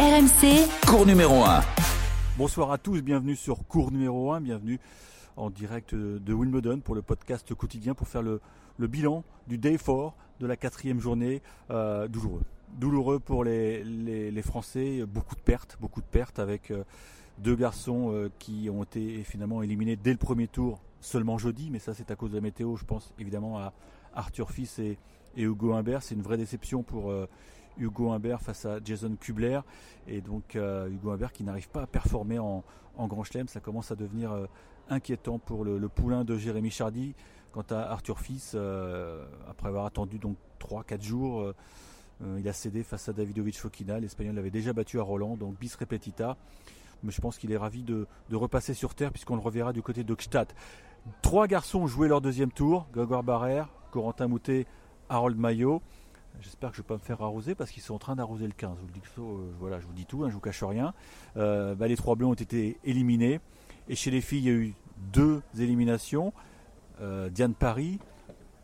RMC, Cours numéro 1. Bonsoir à tous, bienvenue sur cours numéro 1, bienvenue en direct de Wimbledon pour le podcast quotidien pour faire le, le bilan du day 4 de la quatrième journée euh, douloureux. Douloureux pour les, les, les, Français, beaucoup de pertes, beaucoup de pertes avec euh, deux garçons euh, qui ont été finalement éliminés dès le premier tour seulement jeudi, mais ça c'est à cause de la météo, je pense évidemment à Arthur Fils et, et Hugo Humbert, c'est une vraie déception pour euh, Hugo Humbert face à Jason Kubler. Et donc euh, Hugo Humbert qui n'arrive pas à performer en, Grand Chelem, ça commence à devenir euh, inquiétant pour le, poulain de Jérémy Chardy. Quant à Arthur Fils, euh, après avoir attendu donc 3-4 jours, il a cédé face à Davidovic Fokina. L'Espagnol l'avait déjà battu à Roland, donc bis repetita. Mais je pense qu'il est ravi de, repasser sur terre puisqu'on le reverra du côté de. Trois garçons ont joué leur deuxième tour, Grégoire Barrère, Corentin Moutet, Harold Maillot. J'espère que je ne vais pas me faire arroser parce qu'ils sont en train d'arroser le 15. Je vous, dis, euh, voilà, je vous dis tout, hein, je vous cache rien. Euh, bah, les trois bleus ont été éliminés. Et chez les filles, il y a eu deux éliminations. Euh, Diane Paris,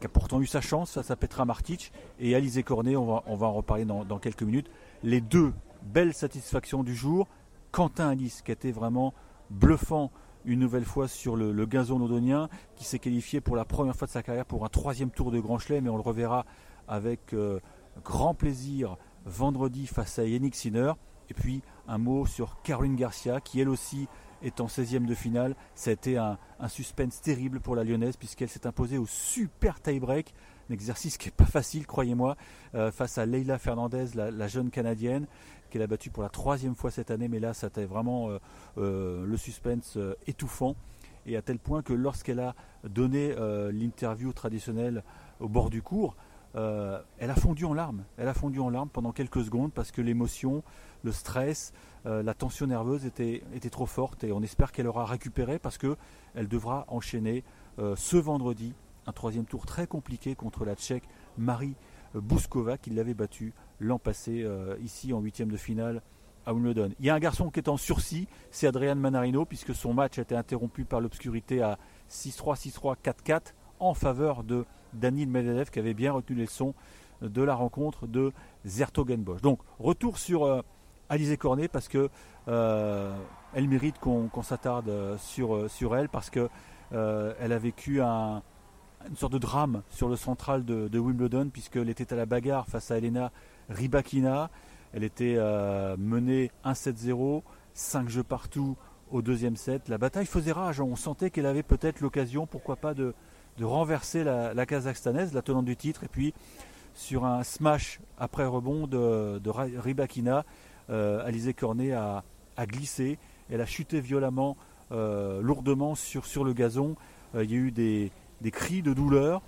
qui a pourtant eu sa chance face à Petra Martic, et Alizé Cornet, on va, en reparler dans, quelques minutes. Les deux belles satisfactions du jour. Quentin Alice, qui a été vraiment bluffant une nouvelle fois sur le, le gazon londonien, qui s'est qualifié pour la première fois de sa carrière pour un troisième tour de Grand Chelem, et on le reverra avec euh, grand plaisir vendredi face à Yannick Sinner. Et puis un mot sur Caroline Garcia qui elle aussi est en 16e de finale. Ça a été un, suspense terrible pour la Lyonnaise puisqu'elle s'est imposée au super tie-break. Un exercice qui n'est pas facile, croyez-moi, euh, face à Leila Fernandez, la, jeune Canadienne, qu'elle a battue pour la troisième fois cette année. Mais là, ça a été vraiment euh, le suspense étouffant. Et à tel point que lorsqu'elle a donné l'interview traditionnelle au bord du cours, euh, elle a fondu en larmes. Pendant quelques secondes parce que l'émotion, le stress, euh, la tension nerveuse était, trop forte et on espère qu'elle aura récupéré parce que elle devra enchaîner euh, ce vendredi un troisième tour très compliqué contre la Tchèque Marie Bouskova qui l'avait battue l'an passé ici en huitième de finale à Wimbledon. Il y a un garçon qui est en sursis, c'est Adrian Manarino puisque son match a été interrompu par l'obscurité à 6-3, 6-3, 4-4 en faveur de Daniel Medvedev qui avait bien retenu les leçons de la rencontre de Zertogenbosch. Donc retour sur euh, Alizé Cornet parce que euh, elle mérite qu'on qu s'attarde sur, sur elle parce que euh, elle a vécu un, une sorte de drame sur le central de, Wimbledon puisqu'elle était à la bagarre face à Elena Rybakina. Elle était euh, menée 1-7-0, 5 jeux partout au deuxième set. La bataille faisait rage. On sentait qu'elle avait peut-être l'occasion, pourquoi pas, de, de renverser la, Kazakhstanaise, la tenante du titre, et puis sur un smash après rebond de, Rybakina, euh, Alizé Cornet a, glissé, elle a chuté violemment, euh, lourdement sur, le gazon. Euh, il y a eu des, cris de douleur,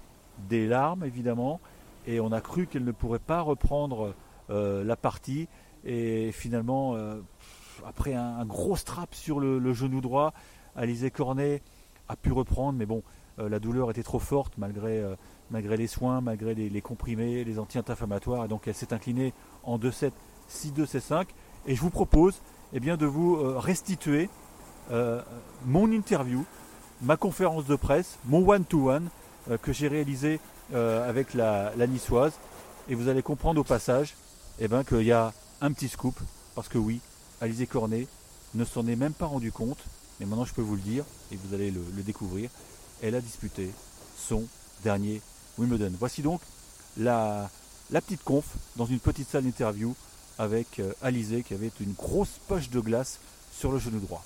des larmes évidemment, et on a cru qu'elle ne pourrait pas reprendre euh, la partie. Et finalement, après un, gros strap sur le, genou droit, Alizé Cornet a pu reprendre, mais bon, la douleur était trop forte malgré, euh, les soins, malgré les, comprimés, les anti-inflammatoires. Et donc elle s'est inclinée en 2-7, 6-2, C5. Et je vous propose eh bien, de vous euh, restituer euh, mon interview, ma conférence de presse, mon one-to-one -one, que j'ai réalisé avec la, niçoise. Et vous allez comprendre au passage eh ben, qu'il y a un petit scoop. Parce que oui, Alizé Cornet ne s'en est même pas rendu compte. Mais maintenant je peux vous le dire et vous allez le, le découvrir elle a disputé son dernier Wimbledon. Voici donc la, petite conf dans une petite salle d'interview avec euh, Alizé qui avait une grosse poche de glace sur le genou droit.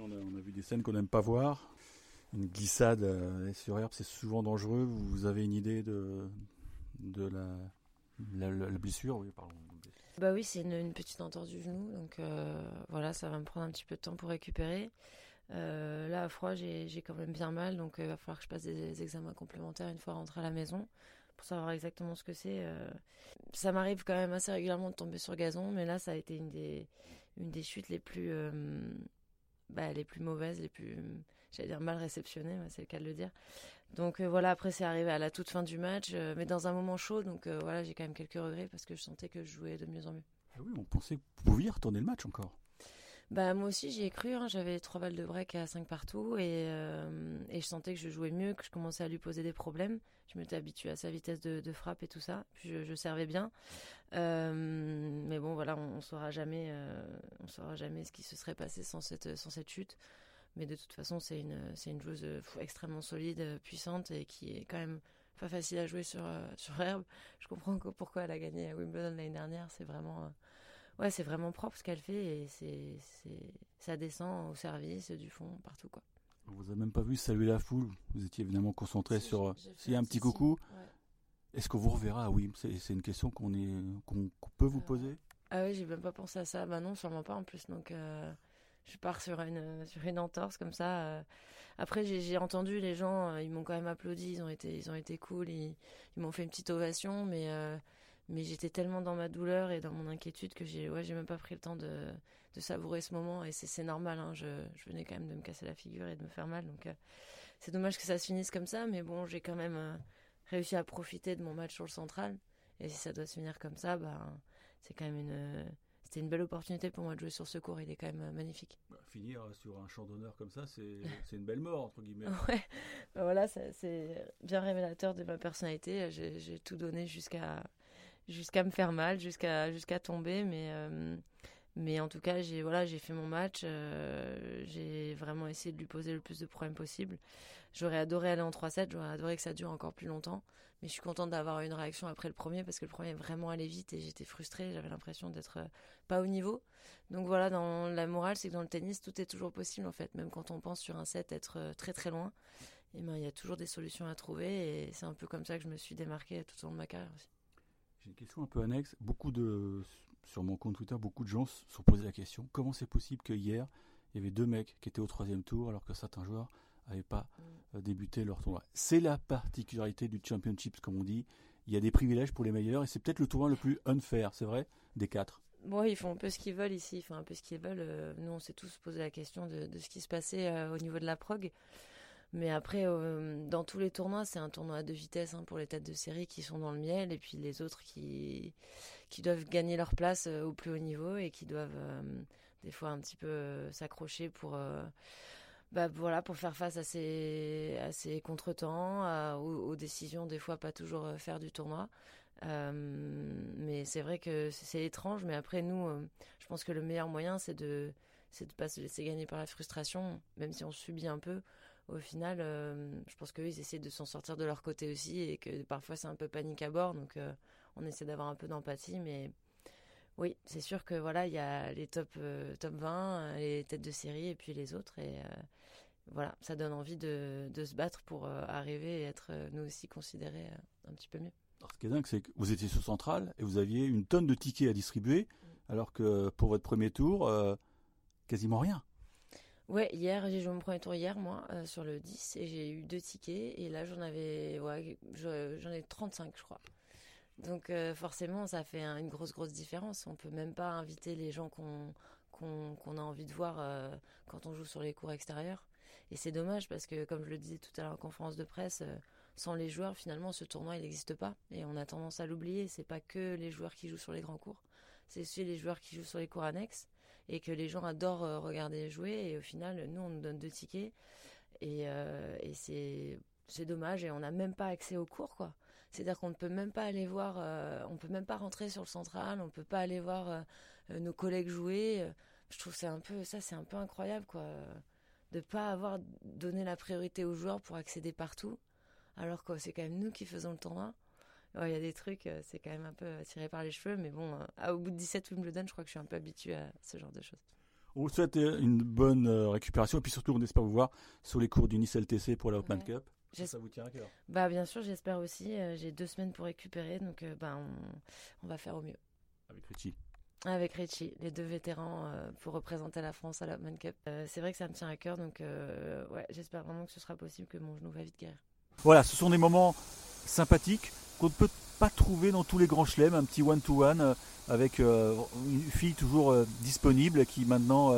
On, a, vu des scènes qu'on n'aime pas voir. Une glissade euh, sur herbe, c'est souvent dangereux. Vous avez une idée de, la, la blessure? Oui, pardon. Bah oui, c'est une, petite entorse du genou, donc euh, voilà, ça va me prendre un petit peu de temps pour récupérer. Euh, là, à froid, j'ai quand même bien mal, donc il euh, va falloir que je passe des, examens complémentaires une fois rentré à la maison pour savoir exactement ce que c'est. Ça m'arrive quand même assez régulièrement de tomber sur gazon, mais là, ça a été une des, une des chutes les plus, bah, les plus mauvaises, les plus, j'allais dire mal réceptionnées, c'est le cas de le dire. Donc euh, voilà, après c'est arrivé à la toute fin du match, euh, mais dans un moment chaud, donc euh, voilà, j'ai quand même quelques regrets parce que je sentais que je jouais de mieux en mieux. Ah oui, on pensait que vous pouviez retourner le match encore. Bah, moi aussi, j'y ai cru. Hein. J'avais trois balles de break à 5 partout et, et, je sentais que je jouais mieux, que je commençais à lui poser des problèmes. Je m'étais habituée à sa vitesse de, frappe et tout ça. Puis je, servais bien. Mais bon, voilà, on, ne saura jamais, on saura jamais ce qui se serait passé sans cette, sans cette chute. Mais de toute façon, c'est une, c'est une joueuse extrêmement solide, puissante et qui est quand même pas facile à jouer sur, sur herbe. Je comprends pourquoi elle a gagné à Wimbledon l'année dernière. C'est vraiment ouais, c'est vraiment propre ce qu'elle fait et c'est, ça descend au service, du fond, partout quoi. Vous n'avez même pas vu saluer la foule. Vous étiez évidemment concentré sur s'il y a un petit coucou. Est-ce qu'on vous reverra? Oui, c'est, une question qu'on est qu'on, peut vous poser. Ah oui, j'ai même pas pensé à ça. Bah non, sûrement pas en plus. Donc euh, je pars sur une sur une entorse comme ça. Euh. Après, j'ai, entendu les gens, euh, ils m'ont quand même applaudi. Ils ont été ils ont été cool. Ils, ils m'ont fait une petite ovation, mais mais j'étais tellement dans ma douleur et dans mon inquiétude que j'ai ouais, j'ai même pas pris le temps de, de savourer ce moment et c'est normal hein, je, venais quand même de me casser la figure et de me faire mal donc euh, c'est dommage que ça se finisse comme ça mais bon j'ai quand même euh, réussi à profiter de mon match sur le central et si ça doit se finir comme ça bah c'est quand même une c'était une belle opportunité pour moi de jouer sur ce cours il est quand même euh, magnifique. Bah, finir sur un champ d'honneur comme ça c'est une belle mort entre guillemets. Ouais. Bah, voilà c'est bien révélateur de ma personnalité. J'ai tout donné jusqu'à jusqu'à me faire mal, jusqu'à jusqu'à tomber, mais euh, mais en tout cas j'ai voilà j'ai fait mon match, euh, j'ai vraiment essayé de lui poser le plus de problèmes possible. J'aurais adoré aller en 3-7, j'aurais adoré que ça dure encore plus longtemps, mais je suis contente d'avoir une réaction après le premier parce que le premier est vraiment allé vite et j'étais frustrée, j'avais l'impression d'être euh, pas au niveau. Donc voilà, dans la morale, c'est que dans le tennis tout est toujours possible en fait, même quand on pense sur un set être très très loin. Et eh ben, il y a toujours des solutions à trouver et c'est un peu comme ça que je me suis démarquée tout au long de ma carrière aussi une question un peu annexe. Beaucoup de, sur mon compte Twitter, beaucoup de gens se sont posé la question comment c'est possible que hier, il y avait deux mecs qui étaient au troisième tour alors que certains joueurs n'avaient pas mm. euh, débuté leur tournoi. C'est la particularité du championship, comme on dit. Il y a des privilèges pour les meilleurs et c'est peut-être le tournoi le plus unfair, c'est vrai, des quatre. Bon, ils font un peu ce qu'ils veulent ici, ils font un peu ce qu'ils veulent. Euh, nous, on s'est tous posé la question de, ce qui se passait euh, au niveau de la prog. Mais après, euh, dans tous les tournois, c'est un tournoi de vitesse hein, pour les têtes de série qui sont dans le miel et puis les autres qui, qui doivent gagner leur place euh, au plus haut niveau et qui doivent euh, des fois un petit peu s'accrocher pour, bah, voilà, pour faire face à ces, à ces contretemps, aux, aux, décisions des fois pas toujours faire du tournoi. mais c'est vrai que c'est étrange, mais après nous, je pense que le meilleur moyen c'est de c'est de pas se laisser gagner par la frustration, même si on subit un peu au final, euh, je pense qu'eux, ils essaient de s'en sortir de leur côté aussi et que parfois c'est un peu panique à bord. Donc, euh, on essaie d'avoir un peu d'empathie. Mais oui, c'est sûr que voilà, il y a les top, euh, top 20, les têtes de série et puis les autres. Et voilà, ça donne envie de, de se battre pour arriver et être nous aussi considérés un petit peu mieux. Alors, ce qui est dingue, c'est que vous étiez sur Centrale et vous aviez une tonne de tickets à distribuer, mm. alors que pour votre premier tour, quasiment rien. Ouais, hier, j'ai joué mon premier tour hier, moi, euh, sur le 10, et j'ai eu deux tickets, et là, j'en avais, j'en ai 35, je crois. Donc, euh, forcément, ça fait une grosse, grosse différence. On peut même pas inviter les gens qu'on qu'on a envie de voir euh, quand on joue sur les cours extérieurs. Et c'est dommage parce que, comme je le disais tout à l'heure en conférence de presse, sans les joueurs, finalement, ce tournoi, il n'existe pas. Et on a tendance à l'oublier. C'est pas que les joueurs qui jouent sur les grands cours, c'est aussi les joueurs qui jouent sur les cours annexes et que les gens adorent euh, regarder jouer. Et au final, nous, on nous donne deux tickets. Et, euh, et c'est, c'est dommage. Et on n'a même pas accès aux cours, quoi. C'est-à-dire qu'on ne peut même pas aller voir, euh, on peut même pas rentrer sur le central, on peut pas aller voir nos collègues jouer. Je trouve c'est un peu, ça c'est un peu incroyable quoi, de pas avoir donné la priorité aux joueurs pour accéder partout, alors que c'est quand même nous qui faisons le tournoi il y a des trucs, euh, c'est quand même un peu tiré par les cheveux, mais bon, euh, au bout de 17 Wimbledon, je crois que je suis un peu habitué à ce genre de choses. On vous souhaite euh, une bonne récupération et puis surtout on espère vous voir sur les cours du Nice LTC pour la Open Cup. Ça vous tient à cœur? Bah bien sûr, j'espère aussi. J'ai deux semaines pour récupérer, donc bah, on, va faire au mieux. Avec Richie avec Richie, les deux vétérans pour représenter la France à la Open Cup. c'est vrai que ça me tient à cœur, donc ouais, j'espère vraiment que ce sera possible, que mon genou va vite guérir. Voilà, ce sont des moments sympathique qu'on ne peut pas trouver dans tous les grands chelems, un petit one-to-one euh, avec euh, une fille toujours euh, disponible qui maintenant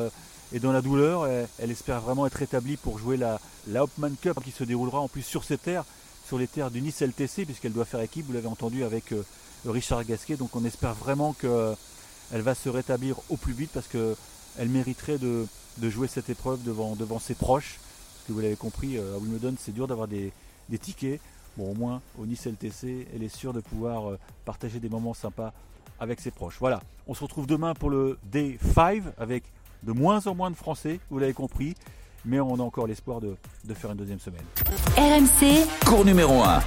est dans la douleur. elle espère vraiment être rétablie pour jouer la, la Hopman Cup qui se déroulera en plus sur ces terres, sur les terres du Nice LTC, puisqu'elle doit faire équipe, vous l'avez entendu avec Richard Gasquet. Donc on espère vraiment qu'elle va se rétablir au plus vite parce que elle mériterait de, jouer cette épreuve devant, devant ses proches. Parce que vous l'avez compris, à Wimbledon, c'est dur d'avoir des, des tickets. Bon, au moins, au Nice LTC, elle est sûre de pouvoir partager des moments sympas avec ses proches. Voilà, on se retrouve demain pour le Day 5 avec de moins en moins de Français, vous l'avez compris, mais on a encore l'espoir de, de faire une deuxième semaine. RMC, cours numéro 1.